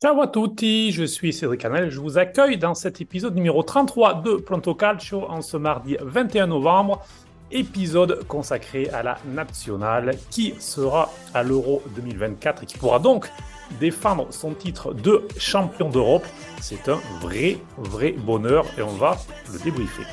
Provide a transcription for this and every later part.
Ciao à tutti, je suis Cédric Canel, je vous accueille dans cet épisode numéro 33 de Pronto Calcio en ce mardi 21 novembre, épisode consacré à la nationale qui sera à l'Euro 2024 et qui pourra donc défendre son titre de champion d'Europe. C'est un vrai, vrai bonheur et on va le débriefer.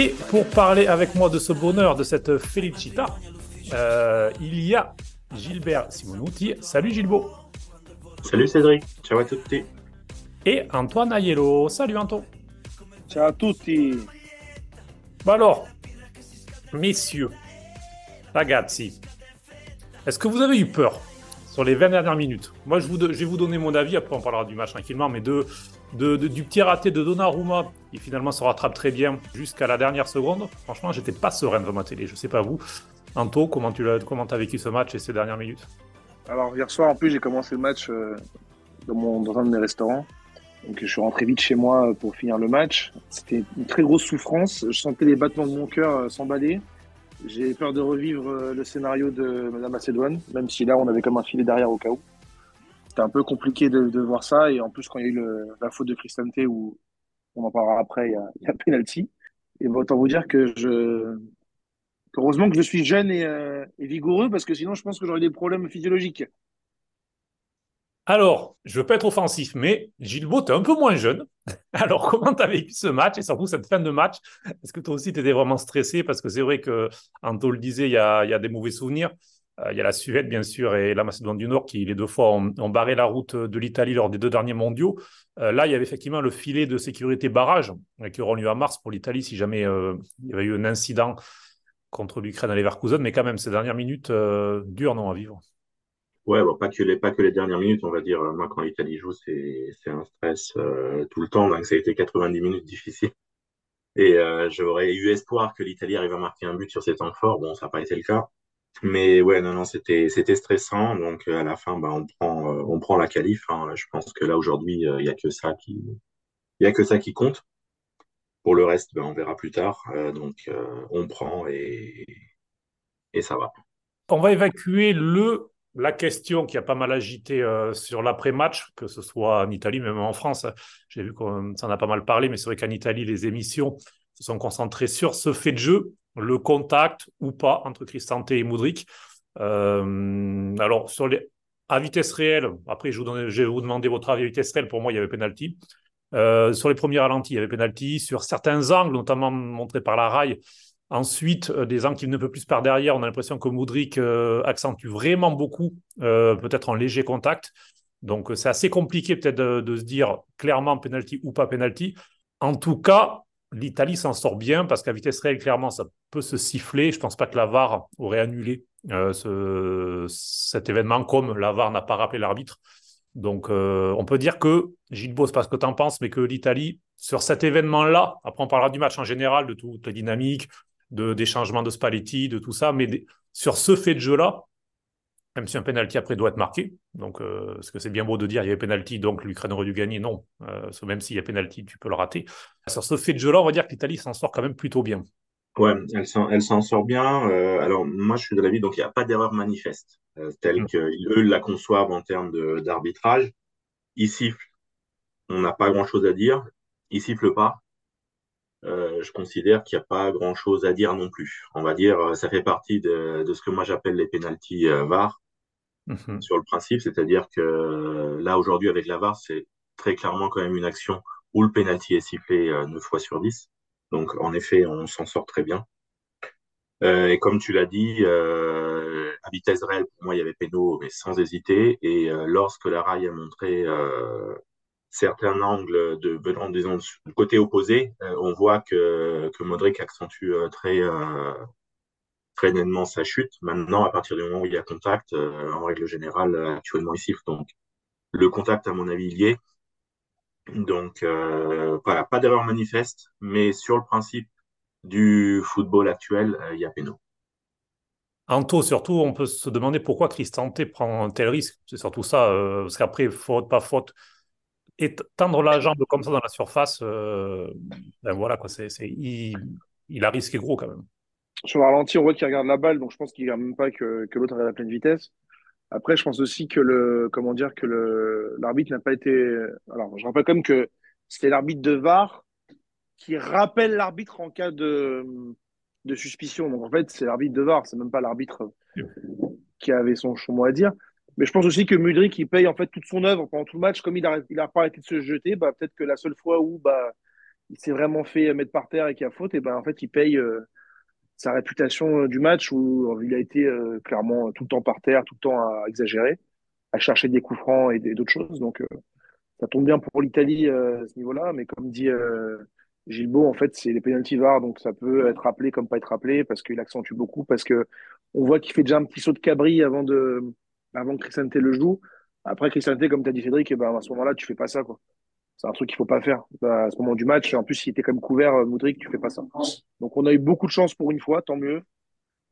Et pour parler avec moi de ce bonheur, de cette felicita, euh, il y a Gilbert Simonuti. Salut Gilbo. Salut Cédric. Ciao à tutti. Et Antoine Aiello. Salut Anto. Ciao à tutti. Bah alors, messieurs, ragazzi, est-ce que vous avez eu peur sur les 20 dernières minutes? Moi, je, vous, je vais vous donner mon avis, après on parlera du match tranquillement, mais de, du petit raté de Donnarumma, qui finalement se rattrape très bien jusqu'à la dernière seconde. Franchement, j'étais pas serein devant ma télé. Je sais pas vous. Anto, comment tu as, comment as vécu ce match et ces dernières minutes? Alors, hier soir, en plus, j'ai commencé le match euh, dans, un de mes restaurants. Donc, je suis rentré vite chez moi pour finir le match. C'était une très grosse souffrance. Je sentais les battements de mon cœur euh, s'emballer. J'ai peur de revivre euh, le scénario de Madame Macédoine, même si là, on avait comme un filet derrière au cas où c'était un peu compliqué de, voir ça. Et en plus, quand il y a eu la faute de Cristante, où on en parlera après, il y a, penalty. Et autant vous dire que je. Heureusement que je suis jeune euh, et, vigoureux, parce que sinon, je pense que j'aurais des problèmes physiologiques. Alors, je veux pas être offensif, mais Gilbo, tu es un peu moins jeune. Alors, comment tu as vécu ce match et surtout cette fin de match? Est-ce que toi aussi, tu étais vraiment stressé? Parce que c'est vrai que, Anto le disait, il y a des mauvais souvenirs. Euh, il y a la Suède, bien sûr, et la Macédoine du Nord qui, les deux fois, ont, barré la route de l'Italie lors des deux derniers mondiaux. Euh, là, il y avait effectivement le filet de sécurité barrage euh, qui aura lieu à mars pour l'Italie si jamais il y avait eu un incident contre l'Ukraine à Leverkusen. Mais quand même, ces dernières minutes, dures, non, à vivre. Ouais, bon, pas, que les, pas que les dernières minutes, on va dire. Moi, quand l'Italie joue, c'est un stress tout le temps. Donc, ça a été 90 minutes difficiles. Et j'aurais eu espoir que l'Italie arrive à marquer un but sur ces temps forts. Bon, ça n'a pas été le cas. Mais ouais, non, non, c'était, stressant. Donc euh, à la fin, bah, on prend, euh, on prend la qualif. Hein. Je pense que là aujourd'hui, euh, il n'y a que ça qui, il a que ça qui compte. Pour le reste, ben, on verra plus tard. donc on prend et, et ça va. On va évacuer le la question qui a pas mal agité sur l'après-match, que ce soit en Italie, même en France. J'ai vu qu'on en a pas mal parlé, mais c'est vrai qu'en Italie, les émissions se sont concentrées sur ce fait de jeu le contact ou pas entre Cristante et Moudric. Euh, alors, sur les, à vitesse réelle, après, je, vous vais vous demander votre avis à vitesse réelle. Pour moi, il y avait penalty. Euh, sur les premiers ralentis, il y avait penalty. Sur certains angles, notamment montrés par la rail, ensuite, euh, des angles qui ne peut plus par derrière, on a l'impression que Moudric accentue vraiment beaucoup, peut-être en léger contact. Donc, c'est assez compliqué peut-être de, de, se dire clairement penalty ou pas penalty. En tout cas, l'Italie s'en sort bien parce qu'à vitesse réelle, clairement, ça peut se siffler. Je ne pense pas que la VAR aurait annulé euh, ce, cet événement comme la VAR n'a pas rappelé l'arbitre. Donc, euh, on peut dire que, Gilles Beau, pas ce que tu en penses, mais que l'Italie, sur cet événement-là, après on parlera du match en général, de toute la dynamique, de, des changements de Spalletti, de tout ça, mais sur ce fait de jeu-là, même si un penalty après doit être marqué. Donc, euh, parce que c'est bien beau de dire il y avait penalty, donc l'Ukraine aurait dû gagner. Non, euh, même s'il y a penalty, tu peux le rater. Sur ce fait de jeu-là, on va dire que l'Italie s'en sort quand même plutôt bien. Ouais, elle s'en, elle s'en sort bien. Euh, alors, moi, je suis de l'avis, donc il n'y a pas d'erreur manifeste, telle mm. qu'eux la conçoivent en termes de, d'arbitrage. Ils sifflent, on n'a pas grand-chose à dire. Ils sifflent pas. je considère qu'il n'y a pas grand-chose à dire non plus. On va dire, ça fait partie de, de ce que moi j'appelle les penalties VAR. Mhm. sur le principe, c'est-à-dire que là aujourd'hui avec la VAR, c'est très clairement quand même une action où le penalty est sifflé euh, 9 fois sur 10. Donc en effet, on s'en sort très bien. Euh, et comme tu l'as dit, euh, à vitesse réelle, pour moi, il y avait péno, mais sans hésiter. Et euh, lorsque la rail a montré euh, certains angles de venant disons du côté opposé, euh, on voit que, que Modric accentue très très sa chute. Maintenant, à partir du moment où il y a contact, euh, en règle générale, euh, actuellement, il siffle. Donc, le contact, à mon avis, il y est. Donc, euh, voilà, pas d'erreur manifeste, mais sur le principe, du football actuel, il y a péno. Anto, surtout, on peut se demander pourquoi Cristante prend un tel risque. C'est surtout ça, parce qu'après, faute, pas faute, et tendre la jambe comme ça dans la surface, ben voilà, quoi, c'est, il, il, a risqué gros quand même. Sur le ralenti, on voit qu'il regarde la balle, donc je pense qu'il ne regarde même pas que, l'autre est à pleine vitesse. Après, je pense aussi que le, comment dire, que le, l'arbitre n'a pas été. Alors, je rappelle quand même que c'était l'arbitre de VAR qui rappelle l'arbitre en cas de, de suspicion. Donc, en fait, c'est l'arbitre de VAR, c'est même pas l'arbitre qui avait son, mot à dire. Mais je pense aussi que Mudrik, il paye en fait toute son œuvre pendant tout le match. Comme il n'a il a pas arrêté de se jeter, bah, peut-être que la seule fois où bah, il s'est vraiment fait mettre par terre et qu'il a faute, et bah, en fait, il paye. Euh, sa réputation euh, du match où il a été euh, clairement tout le temps par terre, tout le temps à exagérer, à chercher des coups francs et d'autres choses. Donc, euh, ça tombe bien pour l'Italie à ce niveau-là. Mais comme dit Gilbeau, en fait, c'est les penalty VAR, donc ça peut être rappelé comme pas être rappelé parce qu'il accentue beaucoup, parce que on voit qu'il fait déjà un petit saut de cabri avant de, avant que Christian le joue. Après, Christian comme tu as dit Cédric, eh ben, à ce moment-là, tu fais pas ça, quoi. C'est un truc qu'il faut pas faire bah, à ce moment du match. En plus, s'il était comme couvert, euh, Moudric, tu fais pas ça. Donc, on a eu beaucoup de chance pour une fois, tant mieux.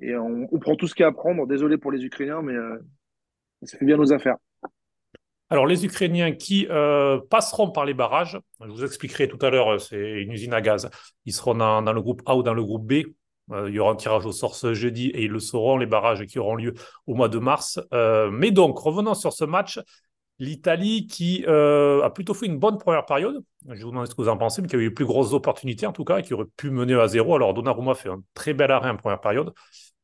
Et on, prend tout ce qu'il y a à prendre. Désolé pour les Ukrainiens, mais euh, ça fait bien nos affaires. Alors, les Ukrainiens qui euh, passeront par les barrages, je vous expliquerai tout à l'heure, c'est une usine à gaz. Ils seront dans, dans, le groupe A ou dans le groupe B. il y aura un tirage au sort ce jeudi et ils le sauront, les barrages qui auront lieu au mois de mars. mais donc, revenons sur ce match. L'Italie qui euh, a plutôt fait une bonne première période. Je vous demande ce que vous en pensez, mais qui a eu les plus grosses opportunités en tout cas et qui aurait pu mener à zéro. Alors Donnarumma fait un très bel arrêt en première période.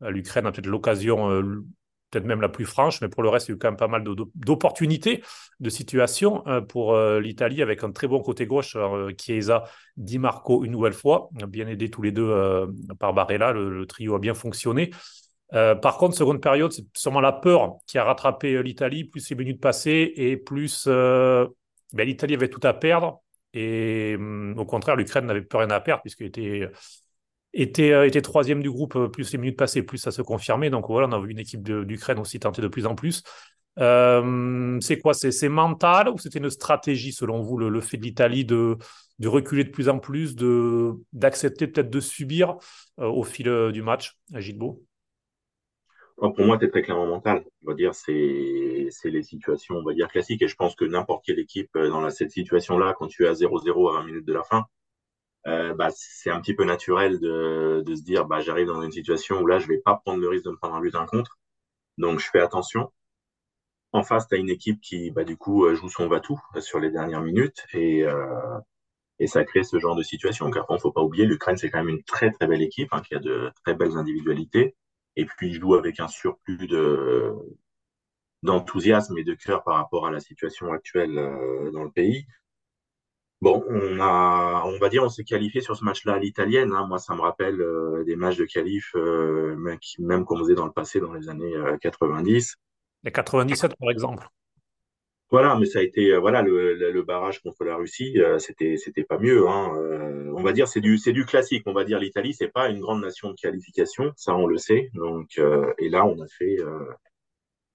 Euh, L'Ukraine a peut-être l'occasion, euh, peut-être même la plus franche, mais pour le reste, il y a eu quand même pas mal d'opportunités, de situations pour l'Italie avec un très bon côté gauche. Chiesa, Di Marco une nouvelle fois, bien aidé tous les deux par Barella. le, trio a bien fonctionné. Euh, par contre, seconde période, c'est sûrement la peur qui a rattrapé euh, l'Italie, plus les minutes passées et plus euh, ben, l'Italie avait tout à perdre. Et hum, au contraire, l'Ukraine n'avait plus rien à perdre puisqu'elle était, troisième du groupe, plus les minutes passées, plus ça se confirmait. Donc voilà, on a vu une équipe d'Ukraine aussi tenter de plus en plus. c'est quoi? C'est mental ou c'était une stratégie selon vous, le, fait de l'Italie de, reculer de plus en plus, d'accepter peut-être de subir au fil du match, Gilbo pour moi, c'est très clairement mental. On va dire, c'est les situations, on va dire, classiques. Et je pense que n'importe quelle équipe euh, dans cette situation-là, quand tu es à 0-0 à 20 minutes de la fin, euh, bah, c'est un petit peu naturel de, de se dire, bah, j'arrive dans une situation où là, je vais pas prendre le risque de me prendre un but d'un contre. Donc, je fais attention. En face, tu as une équipe qui, bah, du coup, euh, joue son va-tout sur les dernières minutes et, euh, et ça crée ce genre de situation. Car il faut pas oublier, l'Ukraine, c'est quand même une très, très belle équipe hein, qui a de très belles individualités et puis il joue avec un surplus de d'enthousiasme et de cœur par rapport à la situation actuelle euh, dans le pays. Bon, on a, on va dire, on s'est qualifié sur ce match-là à l'italienne. Hein. Moi, ça me rappelle euh, des matchs de qualif, euh, même qu'on faisait dans le passé, dans les années 90. Les 97, par exemple. Voilà, mais ça a été voilà le, le, barrage contre la Russie, euh, c'était c'était pas mieux. Hein. Euh, on va dire c'est du c'est du classique. On va dire l'Italie c'est pas une grande nation de qualification, ça on le sait. Donc et là on a fait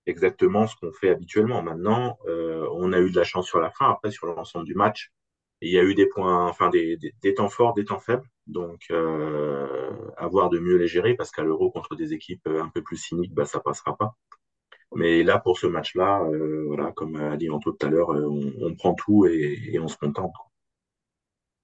exactement ce qu'on fait habituellement. Maintenant on a eu de la chance sur la fin. Après sur l'ensemble du match, il y a eu des points, enfin des, temps forts, des temps faibles. Donc avoir de mieux les gérer parce qu'à l'Euro contre des équipes un peu plus cyniques, bah ça passera pas. Mais là, pour ce match-là, euh, voilà, comme a dit Anto tout à l'heure, euh, on, prend tout et, on se contente.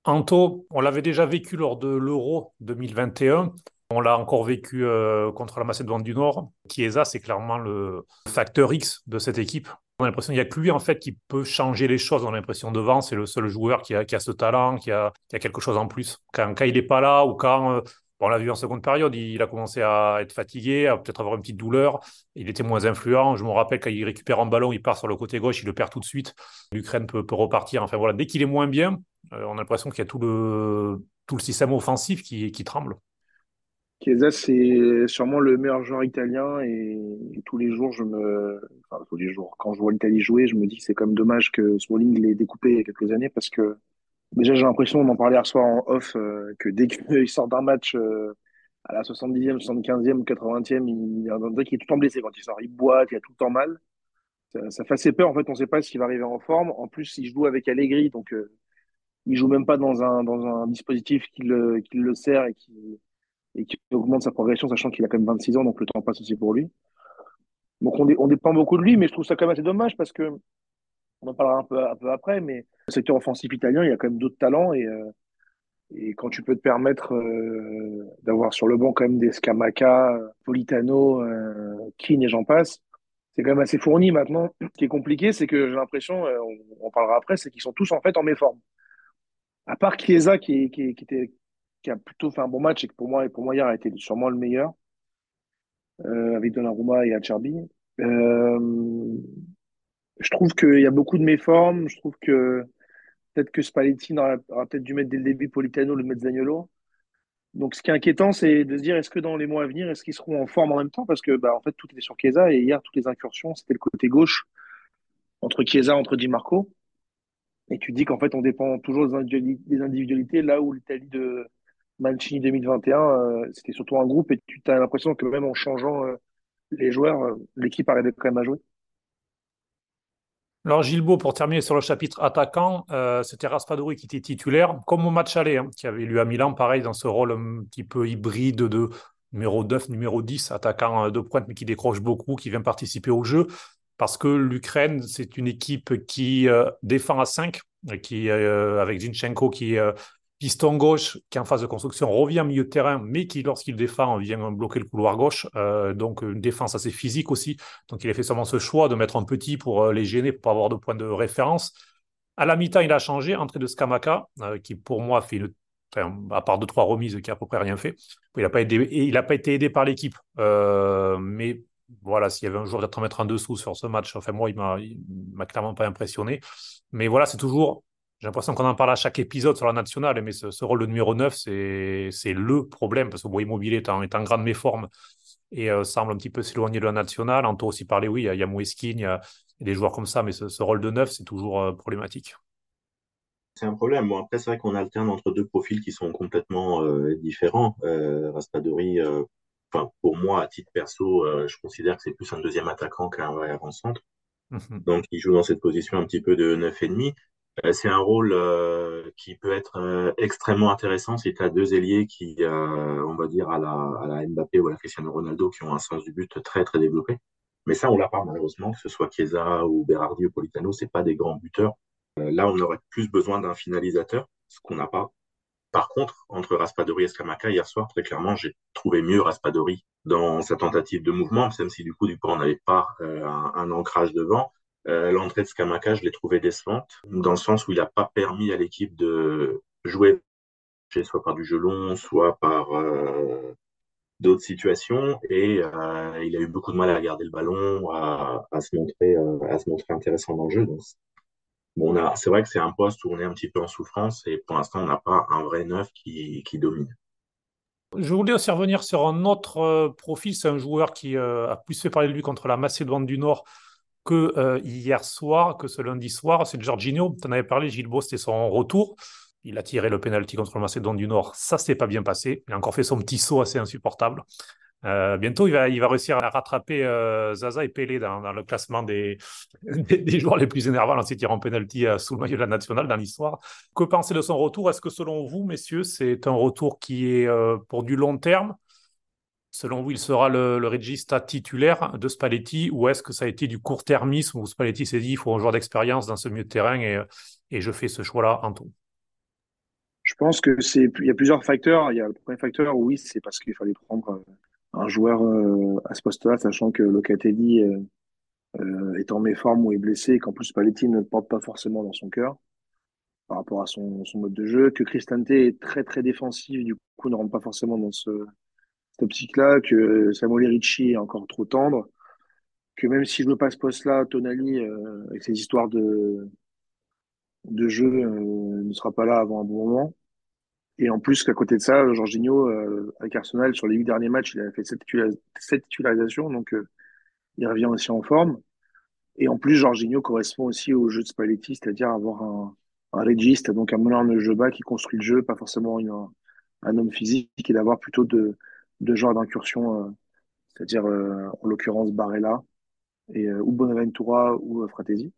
Anto, on l'avait déjà vécu lors de l'Euro 2021. On l'a encore vécu euh, contre la Macédoine du Nord. Chiesa, c'est clairement le facteur X de cette équipe. On a l'impression qu'il n'y a que lui en fait qui peut changer les choses. On a l'impression devant, c'est le seul joueur qui a, ce talent, qui a, a, quelque chose en plus. Quand, il n'est pas là ou quand on l'a vu en seconde période, il a commencé à être fatigué, à peut-être avoir une petite douleur. Il était moins influent. Je me rappelle quand il récupère un ballon, il part sur le côté gauche, il le perd tout de suite. L'Ukraine peut, repartir. Enfin voilà, dès qu'il est moins bien, euh, on a l'impression qu'il y a tout le, tout le système offensif qui, tremble. Chiesa, c'est sûrement le meilleur joueur italien et, tous les jours, je me, tous les jours, quand je vois l'Italie jouer, je me dis que c'est comme dommage que Smalling l'ait découpé il y a quelques années parce que Déjà, j'ai l'impression, on en parlait hier soir en off, euh, que dès qu'il sort d'un match euh, à la 70e, 75e ou 80e, il, on dirait qu'il est tout le temps blessé quand il sort. Il boite, il a tout le temps mal. Ça, fait assez peur. En fait, on ne sait pas s'il va arriver en forme. En plus, il joue avec Allegri, donc euh, il joue même pas dans un, dans un dispositif qui le, qui le sert et qui, et qui augmente sa progression, sachant qu'il a quand même 26 ans, donc le temps passe aussi pour lui. Donc on, dépend beaucoup de lui, mais je trouve ça quand même assez dommage parce que, on en parlera un peu, un peu après, mais le secteur offensif italien, il y a quand même d'autres talents et, euh, et quand tu peux te permettre euh, d'avoir sur le banc quand même des Scamaca, Politano, euh, et j'en passe, c'est quand même assez fourni maintenant. Ce qui est compliqué, c'est que j'ai l'impression, euh, on, on, parlera après, c'est qu'ils sont tous en fait en méforme. À part Chiesa qui, qui, qui, était, qui a plutôt fait un bon match et que pour moi, pour moi hier a été sûrement le meilleur, euh, avec Donnarumma et Acerbi. Euh, je trouve qu'il y a beaucoup de méformes. Je trouve que peut-être que Spalletti aura, peut-être dû mettre dès le début Politano, le Mezzagnolo. Donc, ce qui est inquiétant, c'est de se dire est-ce que dans les mois à venir, est-ce qu'ils seront en forme en même temps? Parce que, bah, en fait, tout était sur Chiesa et hier, toutes les incursions, c'était le côté gauche entre Chiesa, entre Di Marco. Et tu dis qu'en fait, on dépend toujours des individualités, là où l'Italie de Mancini 2021, euh, c'était surtout un groupe et tu as l'impression que même en changeant euh, les joueurs, euh, l'équipe arrivait quand même à jouer. Alors Gilbo, pour terminer sur le chapitre attaquant, c'était Raspadori qui était titulaire, comme au match aller, hein, qui avait lu à Milan, pareil, dans ce rôle un petit peu hybride de numéro 9, numéro 10, attaquant de pointe, mais qui décroche beaucoup, qui vient participer au jeu, parce que l'Ukraine, c'est une équipe qui euh, défend à 5, qui, euh, avec Zinchenko qui piston gauche qui en phase de construction revient au milieu de terrain, mais qui, lorsqu'il défend, vient bloquer le couloir gauche. Euh, donc, une défense assez physique aussi. Donc, il a fait seulement ce choix de mettre un petit pour euh, les gêner, pour avoir de point de référence. À la mi-temps, il a changé, entrée de Skamaka, euh, qui pour moi fait à part deux, trois remises, qui a à peu près rien fait. Il n'a pas été aidé par l'équipe. mais voilà, s'il y avait un jour d'être à mettre en dessous sur ce match, enfin, moi, il m'a clairement pas impressionné. Mais voilà, c'est toujours j'ai l'impression qu'on en parle à chaque épisode sur la nationale, mais ce, rôle de numéro 9, c'est le problème, parce que bon, Immobilier est en, est en grande méforme et euh, semble un petit peu s'éloigner de la nationale. On peut aussi parler, oui, il y a Moueskin, il y a des joueurs comme ça, mais ce, rôle de 9, c'est toujours euh, problématique. C'est un problème. Bon, après, c'est vrai qu'on alterne entre deux profils qui sont complètement euh, différents. Raspadori, enfin, pour moi, à titre perso, je considère que c'est plus un deuxième attaquant qu'un vrai avant-centre. Mhm. Donc, il joue dans cette position un petit peu de 9,5. Euh, c'est un rôle euh, qui peut être euh, extrêmement intéressant si tu as deux ailiers qui, on va dire, à la, à la Mbappé ou à la Cristiano Ronaldo, qui ont un sens du but très, très développé. Mais ça, on l'a pas malheureusement, que ce soit Chiesa ou Berardi ou Politano, c'est pas des grands buteurs. là, on aurait plus besoin d'un finalisateur, ce qu'on n'a pas. Par contre, entre Raspadori et Scamaca, hier soir, très clairement, j'ai trouvé mieux Raspadori dans sa tentative de mouvement, même si du coup, du coup, on n'avait pas un, un, ancrage devant. Euh, l'entrée de Skamaka, je l'ai trouvé décevante, dans le sens où il n'a pas permis à l'équipe de jouer soit par du jeu long, soit par euh, d'autres situations, et euh, il a eu beaucoup de mal à garder le ballon, à, se montrer, à se montrer intéressant dans le jeu. Bon, c'est vrai que c'est un poste où on est un petit peu en souffrance, et pour l'instant, on n'a pas un vrai neuf qui, domine. Je voulais aussi revenir sur un autre profil, c'est un joueur qui a plus fait parler de lui contre la Macédoine du Nord que euh, hier soir, que ce lundi soir, c'est Jorginho. Tu en avais parlé, Gilles c'était son retour. Il a tiré le penalty contre le Macédoine du Nord. Ça s'est pas bien passé. Il a encore fait son petit saut assez insupportable. Euh, bientôt, il va, réussir à rattraper euh, Zaza et Pelé dans, le classement des, joueurs les plus énervants en tirant penalty sous le maillot de la nationale dans l'histoire. Que pensez de son retour? Est-ce que selon vous, messieurs, c'est un retour qui est pour du long terme? Selon vous, il sera le, le titulaire de Spalletti ou est-ce que ça a été du court-termisme où Spalletti s'est dit il faut un joueur d'expérience dans ce milieu de terrain et, et je fais ce choix-là en tout Je pense que c'est il y a plusieurs facteurs. Il y a le premier facteur, oui, c'est parce qu'il fallait prendre euh, un joueur euh, à ce poste-là, sachant que Locatelli euh, euh, est en méforme ou est blessé et qu'en plus Spalletti ne porte pas forcément dans son cœur par rapport à son, son mode de jeu, que Cristante est très très défensif, du coup ne rentre pas forcément dans ce cette optique-là, que Samuel Ricci est encore trop tendre, que même si je veux pas ce poste-là, Tonali, euh, avec ses histoires de, de jeu, euh, ne sera pas là avant un bon moment. Et en plus qu'à côté de ça, Jorginho, euh, avec Arsenal, sur les huit derniers matchs, il a fait sept, titularisations, donc il revient aussi en forme. Et en plus, Jorginho correspond aussi au jeu de Spalletti, c'est-à-dire avoir un, un régiste, donc un meneur de jeu bas qui construit le jeu, pas forcément un, un homme physique, et d'avoir plutôt de, deux genres d'incursion, euh, c'est-à-dire euh, en l'occurrence Barella et euh, ou Bonaventura ou Fratesi.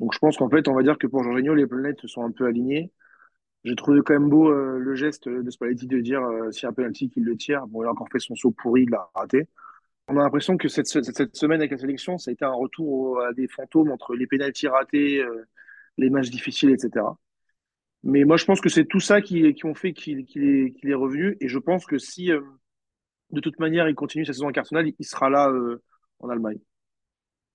Donc je pense qu'en fait, on va dire que pour Jorginho, les planètes sont un peu alignées. J'ai trouvé quand même beau le geste de Spalletti de dire si y a un penalty qu'il le tire. Bon, il a encore fait son saut pourri, il l'a raté. On a l'impression que cette, semaine avec la sélection, ça a été un retour à des fantômes entre les pénalties ratés, les matchs difficiles, etc. Mais moi, je pense que c'est tout ça qui, qui ont fait qu'il est, est, revenu. Et je pense que si, euh, de toute manière, il continue sa saison incarnale, il sera là euh, en Allemagne.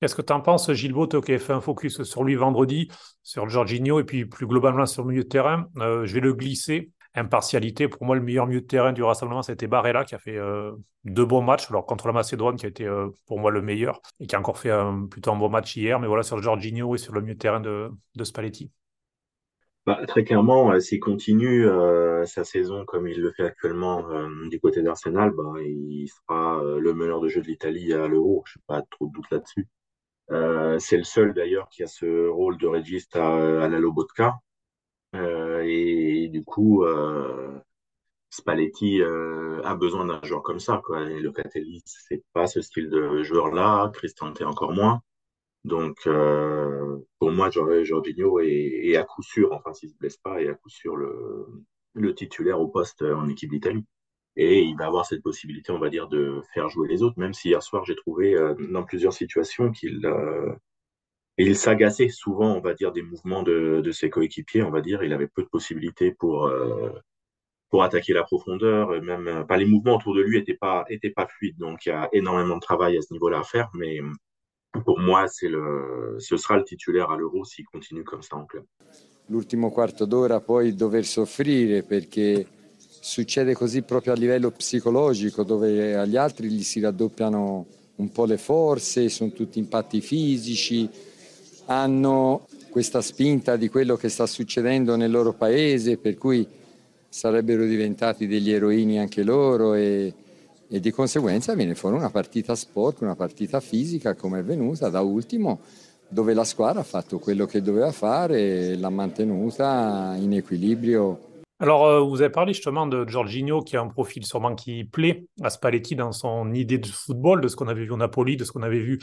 Qu'est-ce que tu en penses, Gilles Botte, qui a fait un focus sur lui vendredi, sur Jorginho, et puis plus globalement sur le milieu de terrain? Euh, Je vais le glisser. Impartialité, pour moi, le meilleur milieu de terrain du rassemblement, c'était Barella, qui a fait deux bons matchs. Alors, contre la Macédoine, qui a été pour moi le meilleur, et qui a encore fait un, plutôt un bon match hier. Mais voilà, sur Jorginho et sur le milieu de terrain de, Spalletti. Bah, très clairement, euh, s'il continue euh, sa saison comme il le fait actuellement euh, du côté d'Arsenal, bah, il sera le meneur de jeu de l'Italie à l'Euro. Je n'ai pas trop de doute là-dessus. C'est le seul d'ailleurs qui a ce rôle de régiste à, la Lobotka. et du coup, Spalletti a besoin d'un joueur comme ça. Quoi. Et Locatelli, c'est pas ce style de joueur-là. Cristante encore moins. Donc, euh, pour moi, Jorginho et, à coup sûr, enfin, s'il ne se blesse pas, et à coup sûr le titulaire au poste en équipe d'Italie. Et il va avoir cette possibilité, on va dire, de faire jouer les autres, même si hier soir, j'ai trouvé euh, dans plusieurs situations qu'il euh, il s'agaçait souvent, on va dire, des mouvements de, de ses coéquipiers, on va dire. Il avait peu de possibilités pour, euh, pour attaquer la profondeur, même pas les mouvements autour de lui n'étaient pas, étaient pas fluides. Donc, il y a énormément de travail à ce niveau-là à faire, mais pour moi, le, ce sera le titulaire à l'Euro s'il continue comme ça en club. L'ultimo quarto d'ora poi dover soffrire perché succede così proprio a livello psicologico dove agli altri gli si raddoppiano un po' le forze, sono tutti impatti fisici, hanno questa spinta di quello che sta succedendo nel loro paese per cui sarebbero diventati degli eroini anche loro e, e di conseguenza viene fuori una partita sport, una partita fisica come è venuta da ultimo dove la squadra ha fatto quello che doveva fare e l'ha mantenuta in équilibre. Alors, euh, vous avez parlé justement de Jorginho, qui a un profil sûrement qui plaît à Spalletti dans son idée de football, de ce qu'on avait vu au Napoli, de ce qu'on avait vu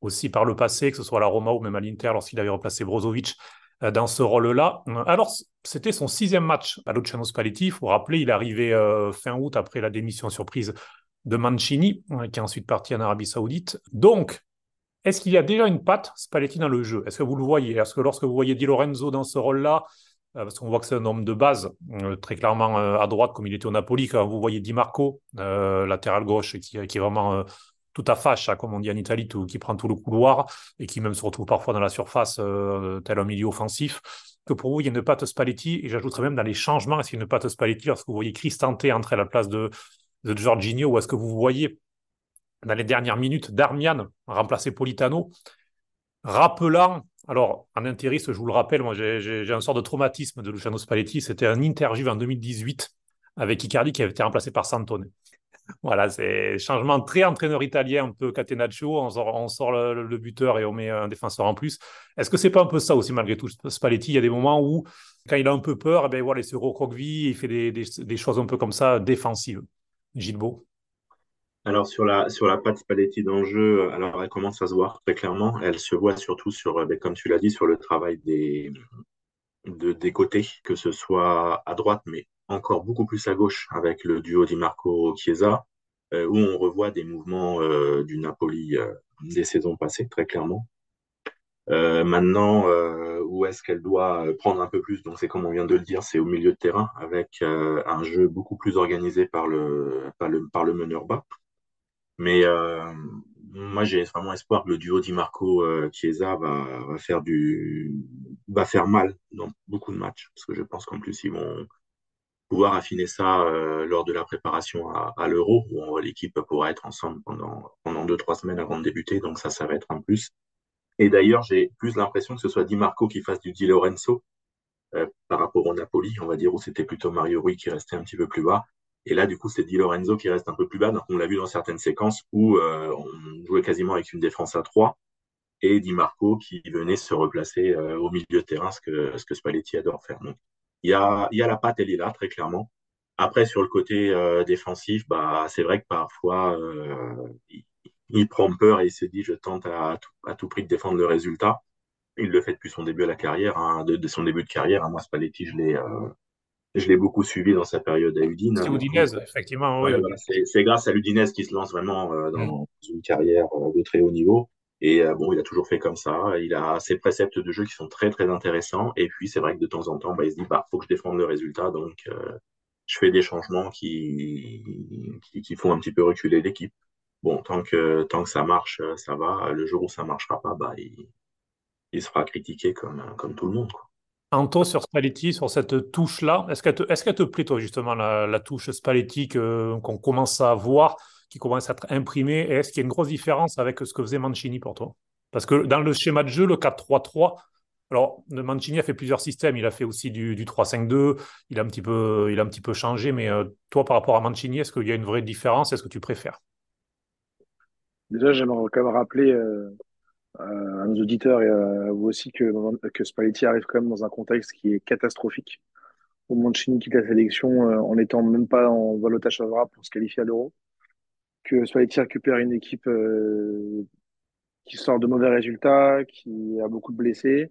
aussi par le passé, que ce soit à la Roma ou même à l'Inter lorsqu'il avait remplacé Brozovic euh, dans ce rôle-là. Alors, c'était son sixième match à Luciano Spalletti. Il faut rappeler, il est arrivé euh, fin août après la démission surprise de Mancini, euh, qui est ensuite parti en Arabie Saoudite. Donc, est-ce qu'il y a déjà une patte Spalletti dans le jeu? Est-ce que vous le voyez? Est-ce que lorsque vous voyez Di Lorenzo dans ce rôle-là, euh, parce qu'on voit que c'est un homme de base, euh, très clairement à droite, comme il était au Napoli, quand vous voyez Di Marco, latéral gauche, qui, est vraiment tout à fâche, comme on dit en Italie, qui prend tout le couloir et qui même se retrouve parfois dans la surface, tel un milieu offensif. Que pour vous, il y a une patte Spalletti, et j'ajouterais même dans les changements, est-ce qu'il y a une patte Spalletti lorsque vous voyez Cristante entrer à la place de, de ou est-ce que vous voyez dans les dernières minutes Darmian remplacer Politano, rappelant, alors en intériste, je vous le rappelle, moi j'ai un sort de traumatisme de Luciano Spalletti, c'était un interview en 2018 avec Icardi qui avait été remplacé par Santone. Voilà, c'est changement très entraîneur italien, un peu catenaccio. On sort, le, buteur et on met un défenseur en plus. Est-ce que c'est pas un peu ça aussi, malgré tout, Spalletti? Il y a des moments où, quand il a un peu peur, eh ben voilà, il se recroqueville, il fait des, des, choses un peu comme ça, défensives. Gilbo alors sur la sur la patte Spalletti dans le jeu, alors elle commence à se voir très clairement. Elle se voit surtout sur, ben, comme tu l'as dit, sur le travail des de, des côtés, que ce soit à droite, mais encore beaucoup plus à gauche avec le duo Di Marco Chiesa, euh, où on revoit des mouvements euh, du Napoli euh, des saisons passées très clairement. maintenant, où est-ce qu'elle doit prendre un peu plus? Donc c'est comme on vient de le dire, c'est au milieu de terrain avec un jeu beaucoup plus organisé par le par le, par le meneur bas. Mais moi, j'ai vraiment espoir que le duo Di Marco Chiesa va, faire du va faire mal dans beaucoup de matchs parce que je pense qu'en plus ils vont pouvoir affiner ça euh, lors de la préparation à, l'Euro, où l'équipe pourra être ensemble pendant, pendant deux, trois semaines avant de débuter. Donc ça, ça va être un plus. Et d'ailleurs, j'ai plus l'impression que ce soit Di Marco qui fasse du Di Lorenzo euh, par rapport au Napoli, on va dire, où c'était plutôt Mario Rui qui restait un petit peu plus bas. Et là, du coup, c'est Di Lorenzo qui reste un peu plus bas. Donc, on l'a vu dans certaines séquences où euh, on jouait quasiment avec une défense à trois et Di Marco qui venait se replacer euh, au milieu de terrain, ce que, ce que Spalletti adore faire. Donc, il y a, il y a la patte, elle est là, très clairement. Après, sur le côté euh, défensif, bah, c'est vrai que parfois, euh, il, prend peur et il se dit, je tente à, à, tout prix de défendre le résultat. Il le fait depuis son début à la carrière, hein, de, son début de carrière. Hein. Moi, Spalletti, je l'ai, euh, je l'ai beaucoup suivi dans sa période à Udine. C'est Udinese, effectivement. Oui. c'est grâce à Udinese qu'il se lance vraiment euh, dans mm. une carrière euh, de très haut niveau. Et euh, bon, il a toujours fait comme ça. Il a ses préceptes de jeu qui sont très très intéressants. Et puis c'est vrai que de temps en temps, bah, il se dit bah faut que je défende le résultat, donc je fais des changements qui, qui, font un petit peu reculer l'équipe. Bon, tant que tant que ça marche, ça va. Le jour où ça marchera pas, bah il, il sera critiqué comme comme tout le monde. Quoi. Anto, sur Spalletti, sur cette touche-là, est-ce qu'elle te, te, plaît, toi, justement, la, touche Spalletti qu'on commence à voir, qui commence à être imprimée Et est-ce qu'il y a une grosse différence avec ce que faisait Mancini pour toi? Parce que dans le schéma de jeu, le 4-3-3, alors Mancini a fait plusieurs systèmes, il a fait aussi du, 3-5-2, il, a un petit peu, il a un petit peu changé, mais euh, toi, par rapport à Mancini, est-ce qu'il y a une vraie différence? Est-ce que tu préfères? Déjà, j'aimerais quand même rappeler euh, à nos auditeurs et à vous aussi que, que Spalletti arrive quand même dans un contexte qui est catastrophique. Au Mancini quitte la sélection euh, en n'étant même pas en balotage favorable pour se qualifier à l'Euro. Que Spalletti récupère une équipe euh, qui sort de mauvais résultats, qui a beaucoup de blessés.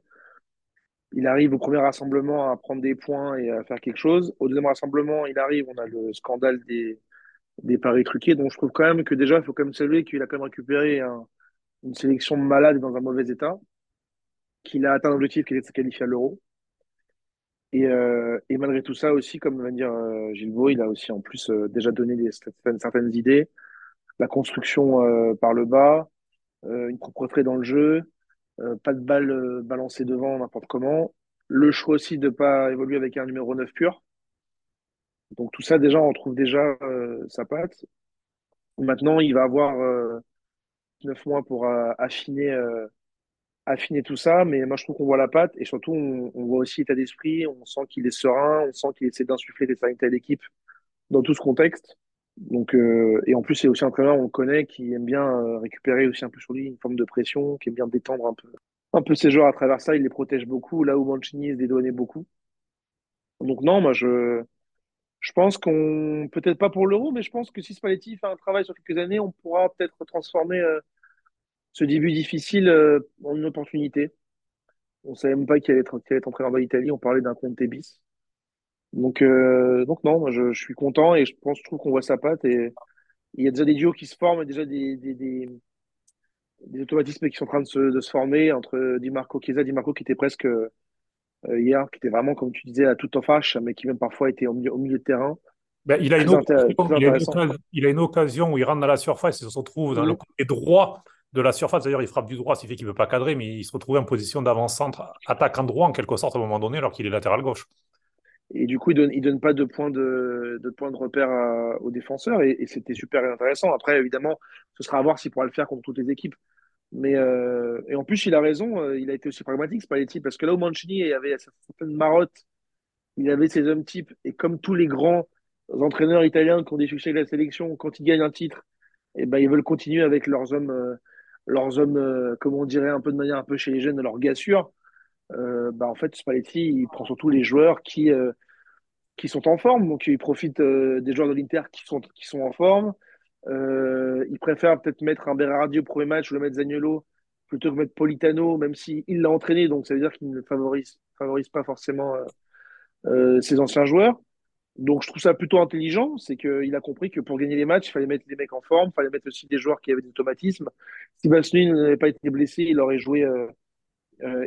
Il arrive au premier rassemblement à prendre des points et à faire quelque chose. Au deuxième rassemblement, il arrive, on a le scandale des, des paris truqués. Donc je trouve quand même que déjà, il faut quand même saluer qu'il a quand même récupéré un, une sélection malade dans un mauvais état, qu'il a atteint l'objectif qui était de se qualifier à l'Euro. Et, euh, et, malgré tout ça aussi, comme va dire euh, il a aussi en plus euh, déjà donné des, certaines, certaines, idées. La construction euh, par le bas, une propreté dans le jeu, pas de balle balancée devant n'importe comment. Le choix aussi de pas évoluer avec un numéro 9 pur. Donc tout ça, déjà, on trouve déjà sa patte. Maintenant, il va avoir neuf mois pour euh, affiner, euh, affiner tout ça. Mais moi, je trouve qu'on voit la patte et surtout, on, voit aussi l'état d'esprit. On sent qu'il est serein, on sent qu'il essaie d'insuffler des sérénité à l'équipe dans tout ce contexte. Donc, euh, et en plus, c'est aussi un entraîneur, on le connaît, qui aime bien récupérer aussi un peu sur lui une forme de pression, qui aime bien détendre un peu, un peu ses joueurs à travers ça. Il les protège beaucoup, là où Mancini se dédouanait beaucoup. Donc non, moi, je, je pense qu'on, peut-être pas pour l'euro, mais je pense que si Spalletti fait un travail sur quelques années, on pourra peut-être transformer euh, ce début difficile euh, en une opportunité. On savait même pas qu'il allait qu allait être entraîneur d'Italie, on parlait d'un compte bis. Donc, euh, donc non, moi je, suis content et je pense, je trouve qu'on voit sa patte et il y a déjà des duos qui se forment, déjà des, des, des, des automatismes qui sont en train de se, de se former entre Di Marco Chiesa, Di Marco qui était presque hier, qui était vraiment, comme tu disais, à tout en fâche, mais qui même parfois était au milieu, au milieu de terrain. Ben, il, a une occasion, il, a une occasion, où il rentre dans la surface et se retrouve dans le côté droit de la surface. D'ailleurs, il frappe du droit, ce qui fait qu'il ne peut pas cadrer, mais il se retrouve en position d'avant-centre, attaquant droit en quelque sorte à un moment donné, alors qu'il est latéral gauche. Et du coup, il ne donne, il donne pas de point de, de, point de repère aux défenseurs, et, et c'était super intéressant. Après, évidemment, ce sera à voir s'il pourra le faire contre toutes les équipes. Mais euh, et en plus, il a raison, euh, il a été aussi pragmatique, Spalletti, parce que là où Mancini avait certaines marottes, il avait ses hommes types, et comme tous les grands entraîneurs italiens qui ont des succès de la sélection, quand ils gagnent un titre, et eh ben, ils veulent continuer avec leurs hommes, euh, leurs hommes, euh, comme on dirait un peu de manière un peu chez les jeunes, de leur gassure. Euh, bah, en fait, Spalletti, il prend surtout les joueurs qui, qui sont en forme, donc il profite des joueurs de l'Inter qui sont, qui sont en forme. Euh, il préfère peut-être mettre un Berardi au premier match ou le mettre Zagnolo plutôt que mettre Politano, même s'il l'a entraîné, donc ça veut dire qu'il ne favorise, pas forcément euh, euh, ses anciens joueurs. Donc je trouve ça plutôt intelligent, c'est qu'il a compris que pour gagner les matchs, il fallait mettre des mecs en forme, il fallait mettre aussi des joueurs qui avaient des automatismes. Si Basselin n'avait pas été blessé, il aurait joué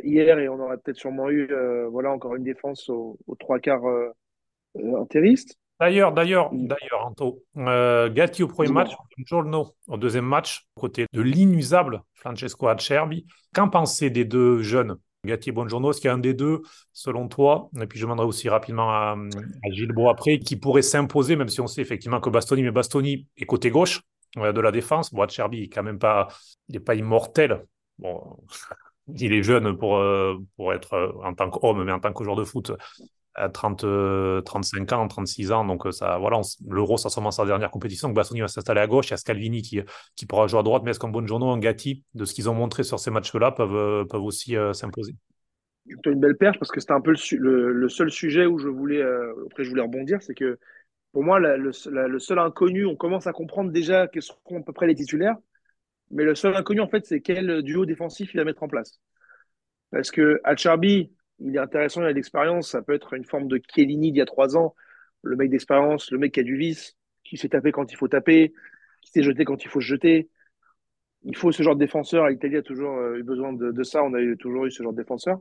hier et on aurait peut-être sûrement eu voilà encore une défense aux, trois quarts interistes. D'ailleurs, d'ailleurs, d'ailleurs, Anto, euh, Gatti au premier match, Giorno au deuxième match, côté de l'inusable Francesco Acerbi. Qu'en pensez des deux jeunes, Gatti et Bongiorno Est-ce qu'il y a un des deux, selon toi? Et puis je demanderai aussi rapidement à, Gilles Beau après, qui pourrait s'imposer, même si on sait effectivement que Bastoni, mais Bastoni est côté gauche euh, de la défense. Bon, Acerbi est quand même pas, il n'est pas immortel. Bon, il est jeune pour, euh, pour être en tant qu'homme, mais en tant que joueur de foot, à 30, 35 ans, 36 ans. Donc, euh, ça, voilà, l'Euro, ça commence sa dernière compétition. Donc, Bassoni va s'installer à gauche. Il y a Scalvini qui, qui pourra jouer à droite. Mais est-ce qu'un Bonjourno, un Gatti, de ce qu'ils ont montré sur ces matchs-là, peuvent, euh, peuvent aussi euh, s'imposer? As une belle perche parce que c'était un peu le, seul sujet où je voulais, après, je voulais rebondir. C'est que pour moi, le, seul inconnu, on commence à comprendre déjà quels seront à peu près les titulaires. Mais le seul inconnu, en fait, c'est quel duo défensif il va mettre en place. Parce que Acharbi, il est intéressant, il a de l'expérience. Ça peut être une forme de Chiellini d'il y a trois ans. Le mec d'expérience, le mec qui a du vice, qui s'est tapé quand il faut taper, qui s'est jeté quand il faut se jeter. Il faut ce genre de défenseur. L'Italie a toujours euh, eu besoin de, ça. On a eu, toujours eu ce genre de défenseur.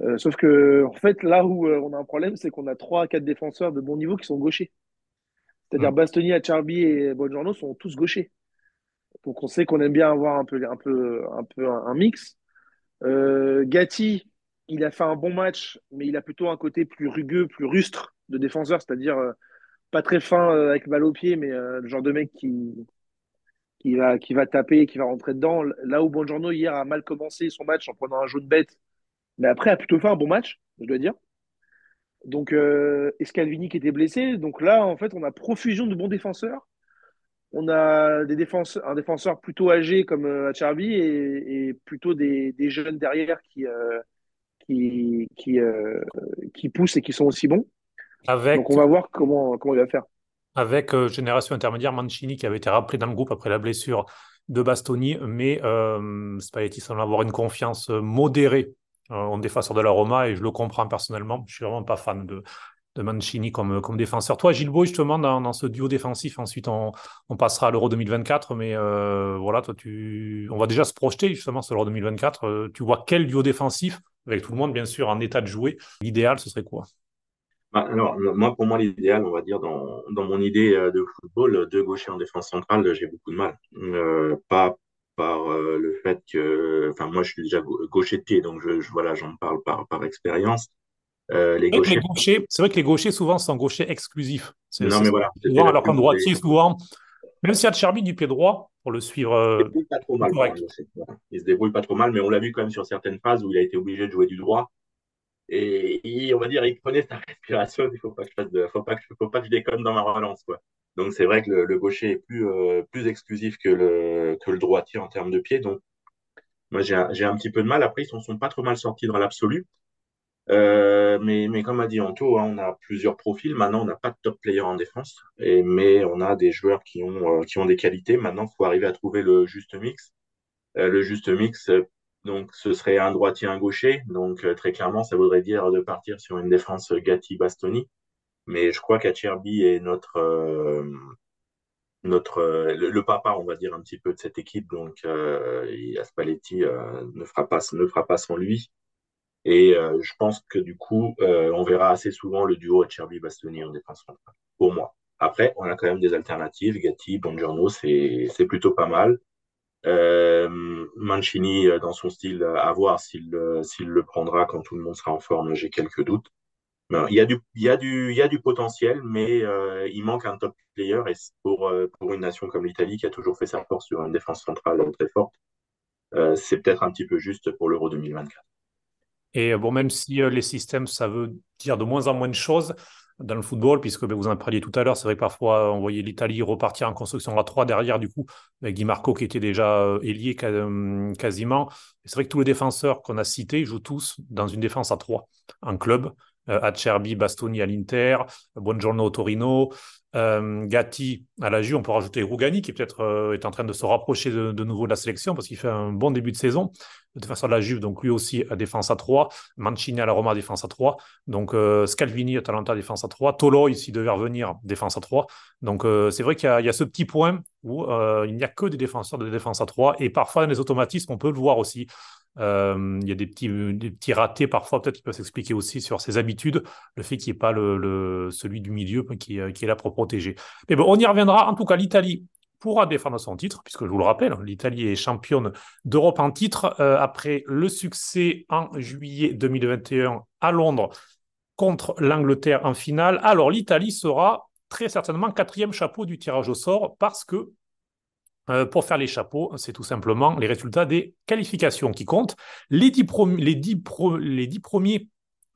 Euh, sauf que, en fait, là où euh, on a un problème, c'est qu'on a trois, quatre défenseurs de bon niveau qui sont gauchers. C'est-à-dire mmh. Bastoni, Acharbi et Bongiorno sont tous gauchers. Donc on sait qu'on aime bien avoir un peu, un peu, un, peu un, mix. Euh, Gatti, il a fait un bon match, mais il a plutôt un côté plus rugueux, plus rustre de défenseur, c'est-à-dire euh, pas très fin euh, avec balle au pied, mais le genre de mec qui, va, taper, qui va rentrer dedans. Là où Bongiorno hier a mal commencé son match en prenant un jaune bête, mais après a plutôt fait un bon match, je dois dire. Donc, euh, Escalvini qui était blessé. Donc là, en fait, on a profusion de bons défenseurs on a des défenseurs, un défenseur plutôt âgé comme euh, Acharbi et, plutôt des, jeunes derrière qui, euh, qui, qui, euh, qui, poussent et qui sont aussi bons. Avec, Donc on va voir comment, comment il va faire. Avec génération intermédiaire, Mancini qui avait été rappelé dans le groupe après la blessure de Bastoni, mais Spalletti semble avoir une confiance modérée en défenseur de la Roma et je le comprends personnellement. Je suis vraiment pas fan de, de Mancini comme, comme défenseur. Toi, Gilles justement, dans, dans, ce duo défensif, ensuite on, on passera à l'Euro 2024, mais euh, voilà, toi, tu... on va déjà se projeter justement sur l'Euro 2024. Euh, tu vois quel duo défensif, avec tout le monde bien sûr en état de jouer, l'idéal, ce serait quoi? Bah, alors, moi, pour moi, l'idéal, on va dire, dans, dans mon idée euh, de football, deux gauchers en défense centrale, j'ai beaucoup de mal. pas par le fait que, enfin, moi, je suis déjà gaucher de pied, donc je, je voilà, j'en parle par, par expérience. Euh, les gauchers... C'est vrai que les gauchers, souvent, sont gauchers exclusifs. Non, mais voilà. Souvent, alors qu'un droitier, souvent, même s'il y a de Cherby du pied droit, pour le suivre. Euh, il, pas trop mal, il se débrouille pas trop mal, mais on l'a vu quand même sur certaines phases où il a été obligé de jouer du droit. Et, on va dire, il prenait sa respiration. Il ne faut pas que je fasse de, faut pas que, faut pas que je déconne dans ma relance, quoi. Donc c'est vrai que le, gaucher est plus, euh, plus exclusif que le, que le droitier en termes de pied. Donc moi j'ai un, un, petit peu de mal. Après, ils ne sont, sont pas trop mal sortis dans l'absolu. Euh, mais, mais comme a dit Anto, hein, on a plusieurs profils. Maintenant, on n'a pas de top player en défense, et, mais on a des joueurs qui ont, euh, qui ont des qualités. Maintenant, il faut arriver à trouver le juste mix. Euh, le juste mix, donc, ce serait un droitier, un gaucher. Donc, très clairement, ça voudrait dire de partir sur une défense Gatti-Bastoni. Mais je crois qu'Acherbi est notre, notre le, papa, on va dire, un petit peu de cette équipe. Donc, Aspaletti ne, fera pas, ne fera pas sans lui. Et euh, je pense que du coup, euh, on verra assez souvent le duo Acerbi-Bastoni en défense centrale, pour moi. Après, on a quand même des alternatives. Gatti, Bongiorno, c'est plutôt pas mal. Euh, Mancini, euh, dans son style, à voir s'il s'il le prendra quand tout le monde sera en forme, j'ai quelques doutes. il, y a du, il, y a du, il y a du potentiel, mais euh, il manque un top player. Et pour, pour une nation comme l'Italie, qui a toujours fait sa force sur une défense centrale très forte, c'est peut-être un petit peu juste pour l'Euro 2024. Et bon, même si euh, les systèmes, ça veut dire de moins en moins de choses dans le football, puisque ben, vous en parliez tout à l'heure, c'est vrai que parfois on voyait l'Italie repartir en construction à 3 derrière, du coup, avec Di Marco qui était déjà euh, ailier euh, quasiment. C'est vrai que tous les défenseurs qu'on a cités jouent tous dans une défense à 3 en club. Acerbi, Bastoni à l'Inter, Buongiorno au Torino, euh, Gatti à la Juve, on peut rajouter Rougani qui peut-être euh, est en train de se rapprocher de, nouveau de la sélection parce qu'il fait un bon début de saison. De défenseur de la Juve, donc lui aussi à défense à 3. Mancini à la Roma, défense à 3. Donc euh, Scalvini à Talenta, défense à 3. Tolo ici devait revenir, défense à 3. Donc c'est vrai qu'il y, a ce petit point où il n'y a que des défenseurs de défense à 3. Et parfois, dans les automatismes, on peut le voir aussi. Il y a des petits, ratés parfois, peut-être qui peuvent s'expliquer aussi sur ses habitudes, le fait qu'il n'y ait pas celui du milieu qui, est là pour protéger. Mais on y reviendra. En tout cas, l'Italie pourra défendre son titre, puisque je vous le rappelle, l'Italie est championne d'Europe en titre après le succès en juillet 2021 à Londres contre l'Angleterre en finale. Alors l'Italie sera très certainement quatrième chapeau du tirage au sort parce que euh, pour faire les chapeaux, c'est tout simplement les résultats des qualifications qui comptent. Les dix, premiers,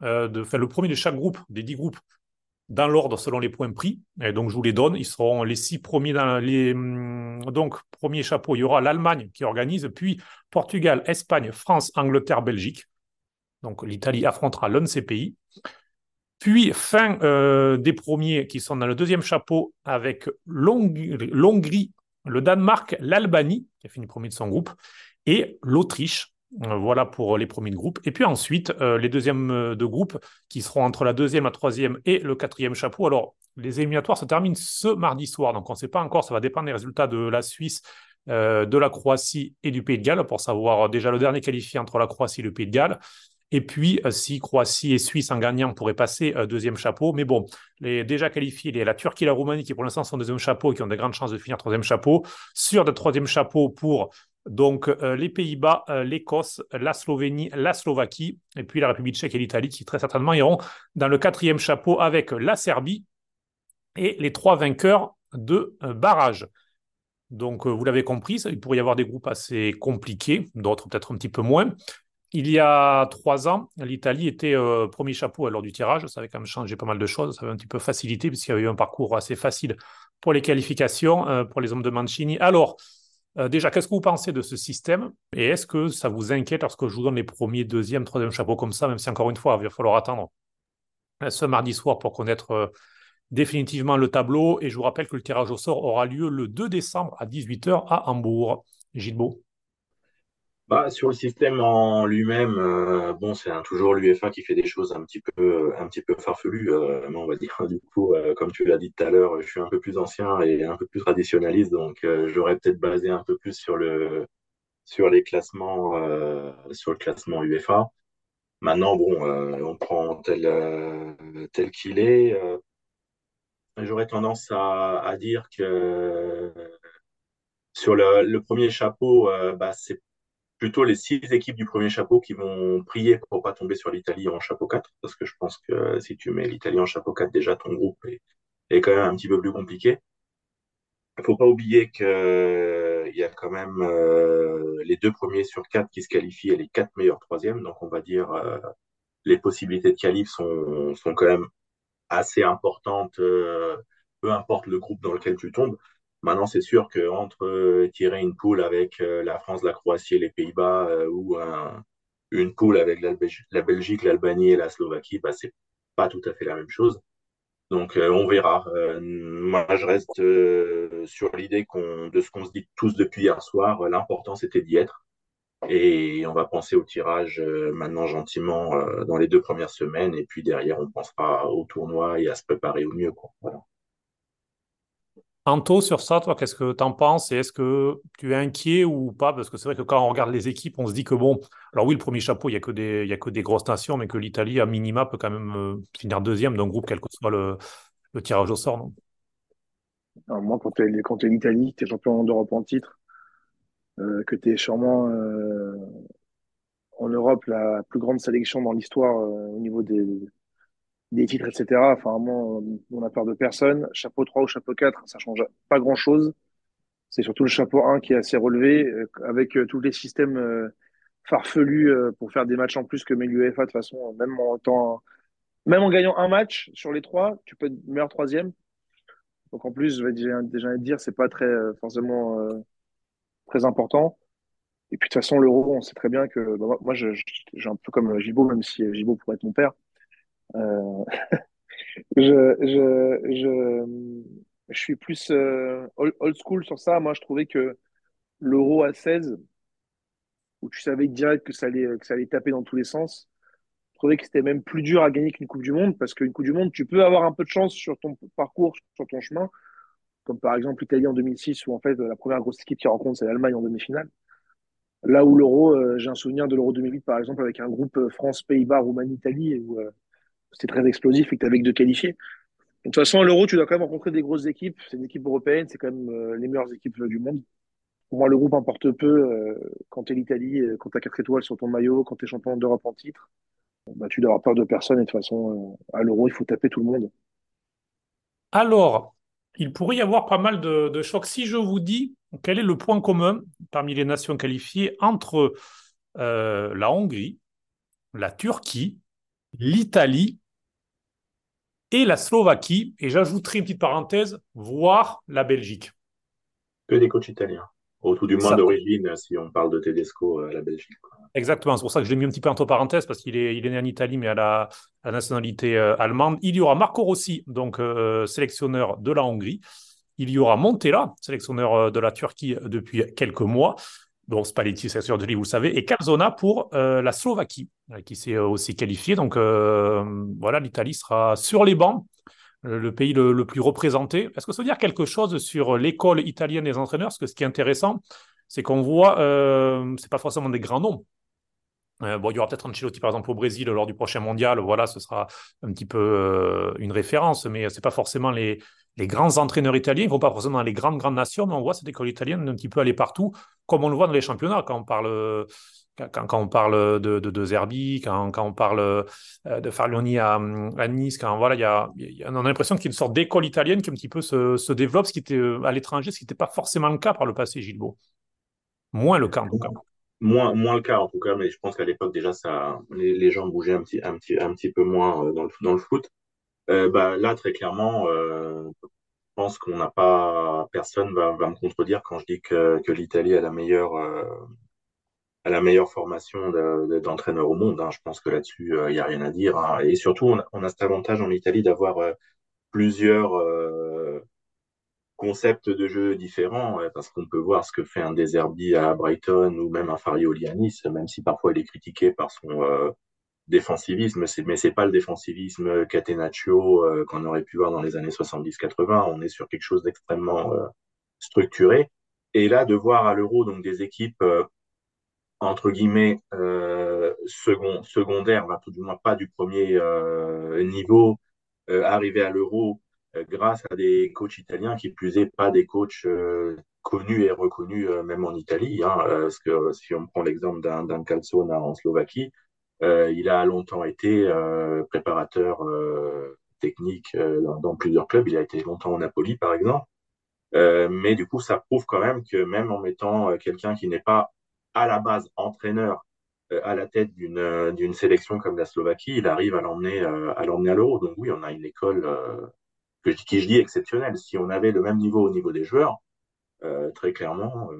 euh, de, le premier de chaque groupe, des dix groupes, dans l'ordre selon les points pris. Et donc, je vous les donne. Ils seront les six premiers dans les. Hum, donc, premier chapeau, il y aura l'Allemagne qui organise, puis Portugal, Espagne, France, Angleterre, Belgique. Donc, l'Italie affrontera l'un de ces pays. Puis, fin euh, des premiers qui sont dans le deuxième chapeau avec l'Hongrie, le Danemark, l'Albanie, qui a fini premier de son groupe, et l'Autriche, voilà pour les premiers de groupe. Et puis ensuite, les deuxièmes de groupe qui seront entre la deuxième, la troisième et le quatrième chapeau. Alors, les éliminatoires se terminent ce mardi soir, donc on ne sait pas encore, ça va dépendre des résultats de la Suisse, de la Croatie et du Pays de Galles pour savoir déjà le dernier qualifié entre la Croatie et le Pays de Galles. Et puis, euh, si Croatie et Suisse en gagnant pourraient passer euh, deuxième chapeau. Mais bon, les déjà qualifiés, a la Turquie et la Roumanie qui pour l'instant sont deuxième chapeau et qui ont de grandes chances de finir troisième chapeau. Sur de troisième chapeau pour donc euh, les Pays-Bas, l'Écosse, la Slovénie, la Slovaquie, et puis la République tchèque et l'Italie qui très certainement iront dans le quatrième chapeau avec la Serbie et les trois vainqueurs de barrage. Donc, vous l'avez compris, il pourrait y avoir des groupes assez compliqués, d'autres peut-être un petit peu moins. Il y a trois ans, l'Italie était euh, premier chapeau lors du tirage. Ça avait quand même changé pas mal de choses. Ça avait un petit peu facilité puisqu'il y avait eu un parcours assez facile pour les qualifications euh, pour les hommes de Mancini. Alors, euh, déjà, qu'est-ce que vous pensez de ce système? Et est-ce que ça vous inquiète lorsque je vous donne les premiers, deuxième, troisième chapeaux comme ça, même si encore une fois, il va falloir attendre ce mardi soir pour connaître définitivement le tableau. Et je vous rappelle que le tirage au sort aura lieu le 2 décembre à 18h à Hambourg. Gilles bah, sur le système en lui-même, euh, bon, c'est toujours l'UEFA qui fait des choses un petit peu, un petit peu farfelues, euh, on va dire. Du coup, euh, comme tu l'as dit tout à l'heure, je suis un peu plus ancien et un peu plus traditionnaliste, donc j'aurais peut-être basé un peu plus sur le, sur les classements, sur le classement UEFA. Maintenant, bon, on prend tel, tel qu'il est. j'aurais tendance à, à, dire que sur le, le premier chapeau, bah, c'est plutôt les six équipes du premier chapeau qui vont prier pour pas tomber sur l'Italie en chapeau 4, parce que je pense que si tu mets l'Italie en chapeau 4, déjà ton groupe est, quand même un petit peu plus compliqué. Il faut pas oublier qu'il euh, y a quand même euh, les deux premiers sur quatre qui se qualifient et les quatre meilleurs troisièmes, donc on va dire euh, les possibilités de qualif sont, sont quand même assez importantes, peu importe le groupe dans lequel tu tombes. Maintenant, c'est sûr qu'entre euh, tirer une poule avec euh, la France, la Croatie et les Pays-Bas euh, ou une poule avec la, Belgique, l'Albanie et la Slovaquie, bah, c'est pas tout à fait la même chose. Donc, on verra. moi, je reste sur l'idée de ce qu'on se dit tous depuis hier soir. L'important, c'était d'y être. Et on va penser au tirage maintenant gentiment dans les deux premières semaines. Et puis derrière, on pensera au tournoi et à se préparer au mieux. Quoi. Voilà. Anto, sur ça, toi, qu'est-ce que tu en penses et est-ce que tu es inquiet ou pas? Parce que c'est vrai que quand on regarde les équipes, on se dit que bon, alors oui, le premier chapeau, il n'y a, que des, a que des grosses nations, mais que l'Italie, à minima, peut quand même euh, finir deuxième d'un groupe, quel que soit le, tirage au sort. Non? Moi, quand tu es, l'Italie, tu es champion d'Europe en titre, euh, que tu es sûrement euh, en Europe la plus grande sélection dans l'histoire au niveau des, des titres, etc. Enfin, vraiment, on a peur de personne. Chapeau 3 ou chapeau 4, ça change pas grand chose. C'est surtout le chapeau 1 qui est assez relevé, euh, avec euh, tous les systèmes euh, farfelus pour faire des matchs en plus que met l'UEFA. De toute façon, même en, temps, même en gagnant un match sur les trois, tu peux être meilleur troisième. Donc en plus, je vais déjà, déjà dire, c'est pas très forcément très important. Et puis de toute façon, l'euro, on sait très bien que bah, moi, j'ai un peu comme Gibo, même si Gibo pourrait être mon père. Euh, je, je, je, je, suis plus euh, old school sur ça. Moi, je trouvais que l'euro à 16, où tu savais direct que ça allait, que ça allait taper dans tous les sens, je trouvais que c'était même plus dur à gagner qu'une Coupe du Monde, parce qu'une Coupe du Monde, tu peux avoir un peu de chance sur ton parcours, sur ton chemin, comme par exemple l'Italie en 2006, où en fait la première grosse équipe qui rencontre, c'est l'Allemagne en demi-finale. Là où l'euro, euh, j'ai un souvenir de l'euro 2008, par exemple, avec un groupe France, Pays-Bas, Roumanie, Italie, où c'était très explosif et que tu avais que de qualifiés. De toute façon, à l'Euro, tu dois quand même rencontrer des grosses équipes. C'est une équipe européenne, c'est quand même euh, les meilleures équipes du monde. Pour moi, le groupe importe peu euh, quand tu es l'Italie, euh, quand tu as 4 étoiles sur ton maillot, quand tu es champion d'Europe en titre. Bah, tu dois avoir peur de personne et de toute façon, à l'Euro, il faut taper tout le monde. Alors, il pourrait y avoir pas mal de, chocs. Si je vous dis quel est le point commun parmi les nations qualifiées entre la Hongrie, la Turquie, l'Italie et la Slovaquie, et j'ajouterai une petite parenthèse, voire la Belgique. Que des coachs italiens, au tout du moins d'origine, si on parle de Tedesco à la Belgique. Exactement, c'est pour ça que je l'ai mis un petit peu entre parenthèses, parce qu'il est, il est né en Italie, mais à la, nationalité euh, allemande. Il y aura Marco Rossi, donc euh, sélectionneur de la Hongrie. Il y aura Montella, sélectionneur euh, de la Turquie depuis quelques mois. Donc Spalletti, c'est sûr de lui, vous le savez, et Calzona pour la Slovaquie, qui s'est aussi qualifiée. Donc voilà, l'Italie sera sur les bancs le pays le, plus représenté. Est-ce que ça veut dire quelque chose sur l'école italienne des entraîneurs? Parce que ce qui est intéressant, c'est qu'on voit, euh, c'est pas forcément des grands noms. Euh, bon, il y aura peut-être Ancelotti, par exemple, au Brésil lors du prochain mondial. Voilà, ce sera un petit peu euh, une référence, mais ce n'est pas forcément les, les grands entraîneurs italiens. Ne vont pas forcément dans les grandes, grandes nations, mais on voit cette école italienne un petit peu aller partout, comme on le voit dans les championnats quand on parle quand, on parle de, de, Zerbi, quand, on parle euh, de Farlioni à, Nice, quand voilà, y a, on a l'impression qu'il y a une sorte d'école italienne qui un petit peu se, développe, ce qui était euh, à l'étranger, ce qui n'était pas forcément le cas par le passé, Gilbo. Moins le cas en tout cas. Moins, moins le cas en tout cas, mais je pense qu'à l'époque déjà ça, les, gens bougeaient un petit, un petit, un petit peu moins euh, dans le, dans le foot. Bah, là très clairement, je pense qu'on n'a pas, personne va, va me contredire quand je dis que, que l'Italie a la meilleure à la meilleure formation d'entraîneur au monde. Hein. Je pense que là-dessus, il euh, n'y a rien à dire. Hein. Et surtout, on a, on a, cet avantage en Italie d'avoir euh, plusieurs euh, concepts de jeu différents, parce qu'on peut voir ce que fait un Deserbi à Brighton ou même un Farioli à Nice, même si parfois il est critiqué par son défensivisme, mais c'est pas le défensivisme Catenaccio qu'on aurait pu voir dans les années 70-80. On est sur quelque chose d'extrêmement structuré. Et là, de voir à l'Euro donc des équipes entre guillemets euh, second, secondaire, tout du moins pas du premier euh, niveau, euh, arriver à l'euro euh, grâce à des coachs italiens qui plus est pas des coachs euh, connus et reconnus même en Italie. Hein, parce que si on prend l'exemple d'un Calzona en Slovaquie, il a longtemps été préparateur technique dans, plusieurs clubs. Il a été longtemps au Napoli, par exemple. mais du coup, ça prouve quand même que même en mettant quelqu'un qui n'est pas à la base entraîneur euh, à la tête d'une euh, sélection comme la Slovaquie, il arrive à l'emmener euh, à à l'Euro. Donc oui, on a une école qui je dis exceptionnelle. Si on avait le même niveau au niveau des joueurs, très clairement,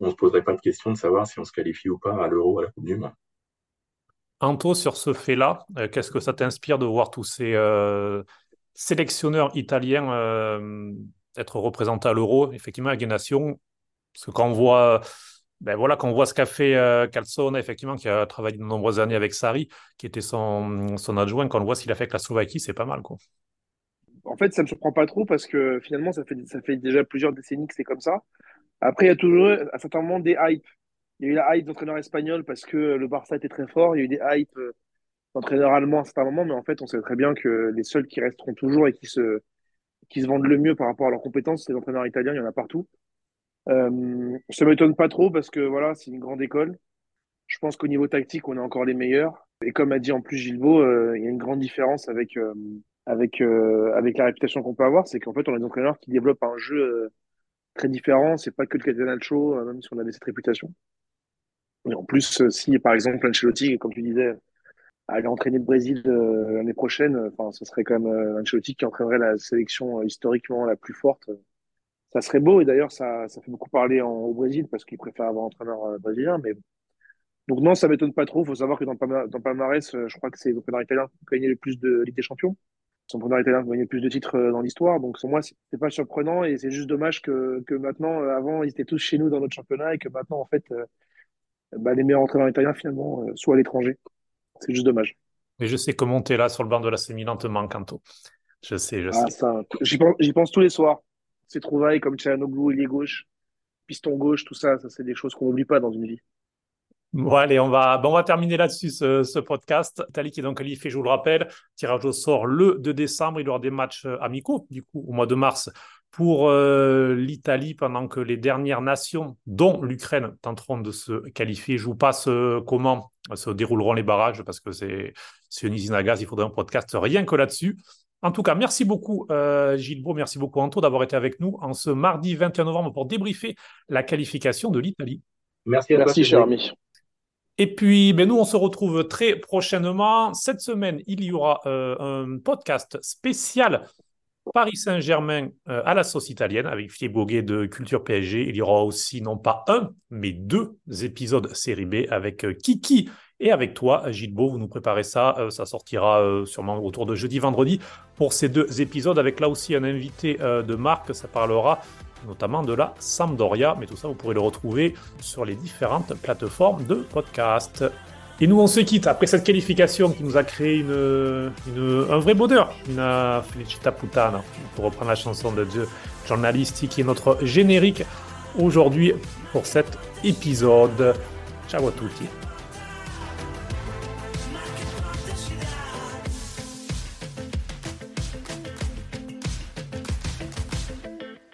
on se poserait pas de question de savoir si on se qualifie ou pas à l'Euro à la Coupe du Monde. Anto, sur ce fait-là, qu'est-ce que ça t'inspire de voir tous ces sélectionneurs italiens être représentés à l'Euro, effectivement, avec des Parce que quand on voit ben voilà, quand voit ce qu'a fait euh, Calzone, effectivement, qui a travaillé de nombreuses années avec Sari, qui était son, son adjoint, quand on voit ce qu'il a fait avec la Slovaquie, c'est pas mal. Quoi. En fait, ça ne me surprend pas trop parce que finalement, ça fait, ça fait déjà plusieurs décennies que c'est comme ça. Après, il y a toujours, à certains moments, des hypes. Il y a eu la hype d'entraîneur espagnol parce que le Barça était très fort. Il y a eu des hypes euh, d'entraîneur allemand à certains moments, mais en fait, on sait très bien que les seuls qui resteront toujours et qui se, vendent le mieux par rapport à leurs compétences, c'est les entraîneurs italiens. Il y en a partout. Euh, ça m'étonne pas trop parce que voilà, c'est une grande école. Je pense qu'au niveau tactique, on est encore les meilleurs. Et comme a dit en plus Gilbo, euh, il y a une grande différence avec avec avec la réputation qu'on peut avoir, c'est qu'en fait, on a des entraîneurs qui développent un jeu très différent. C'est pas que le Catenaccio, même si on avait cette réputation. Et en plus, si par exemple Ancelotti, comme tu disais, allait entraîner le Brésil l'année prochaine, enfin, ce serait quand même Ancelotti qui entraînerait la sélection historiquement la plus forte ça serait beau. Et d'ailleurs, ça, ça fait beaucoup parler en, au Brésil parce qu'ils préfèrent avoir un entraîneur euh, brésilien. Mais donc non, ça m'étonne pas trop. Il faut savoir que dans, Palmarès, euh, je crois que c'est l'entraîneur italien qui a le plus de Ligue des Champions. Son entraîneur italien qui a gagné le plus de titres euh, dans l'histoire. Donc pour moi, c'est pas surprenant et c'est juste dommage que, que maintenant, avant, ils étaient tous chez nous dans notre championnat et que maintenant, en fait, bah, les meilleurs entraîneurs italiens finalement soient à l'étranger. C'est juste dommage. Mais je sais comment tu es là sur le banc de la Milan te manque, Anto. Je sais, je ah, sais. J'y pense, pense tous les soirs ces trouvailles comme il est gauche, piston gauche, tout ça, ça c'est des choses qu'on n'oublie pas dans une vie. Bon, allez, on va, on va terminer là-dessus ce, podcast. Italie qui est donc qualifié, je vous le rappelle. Tirage au sort le 2 décembre. Il y aura des matchs euh, amicaux, du coup, au mois de mars pour euh, l'Italie, pendant que les dernières nations, dont l'Ukraine, tenteront de se qualifier. Je vous passe euh, comment se dérouleront les barrages, parce que c'est une usine à gaz, il faudrait un podcast rien que là-dessus. En tout cas, merci beaucoup euh, Gilles Beau, merci beaucoup Anto d'avoir été avec nous en ce mardi 21 novembre pour débriefer la qualification de l'Italie. Merci à merci, cher ami. Et puis, ben nous, on se retrouve très prochainement. Cette semaine, il y aura euh, un podcast spécial Paris Saint-Germain euh, à la sauce italienne avec Philippe Boguet de Culture PSG. Il y aura aussi non pas un, mais deux épisodes série B avec Kiki et avec toi, Gilles Beau, vous nous préparez ça. Euh, ça sortira euh, sûrement autour de jeudi, vendredi pour ces deux épisodes avec là aussi un invité euh, de marque. Ça parlera notamment de la Sampdoria. Mais tout ça, vous pourrez le retrouver sur les différentes plateformes de podcast. Et nous, on se quitte après cette qualification qui nous a créé une, un vrai bonheur, une felicita putana, pour reprendre la chanson de Dieu journalistique, qui est notre générique aujourd'hui pour cet épisode. Ciao à tutti.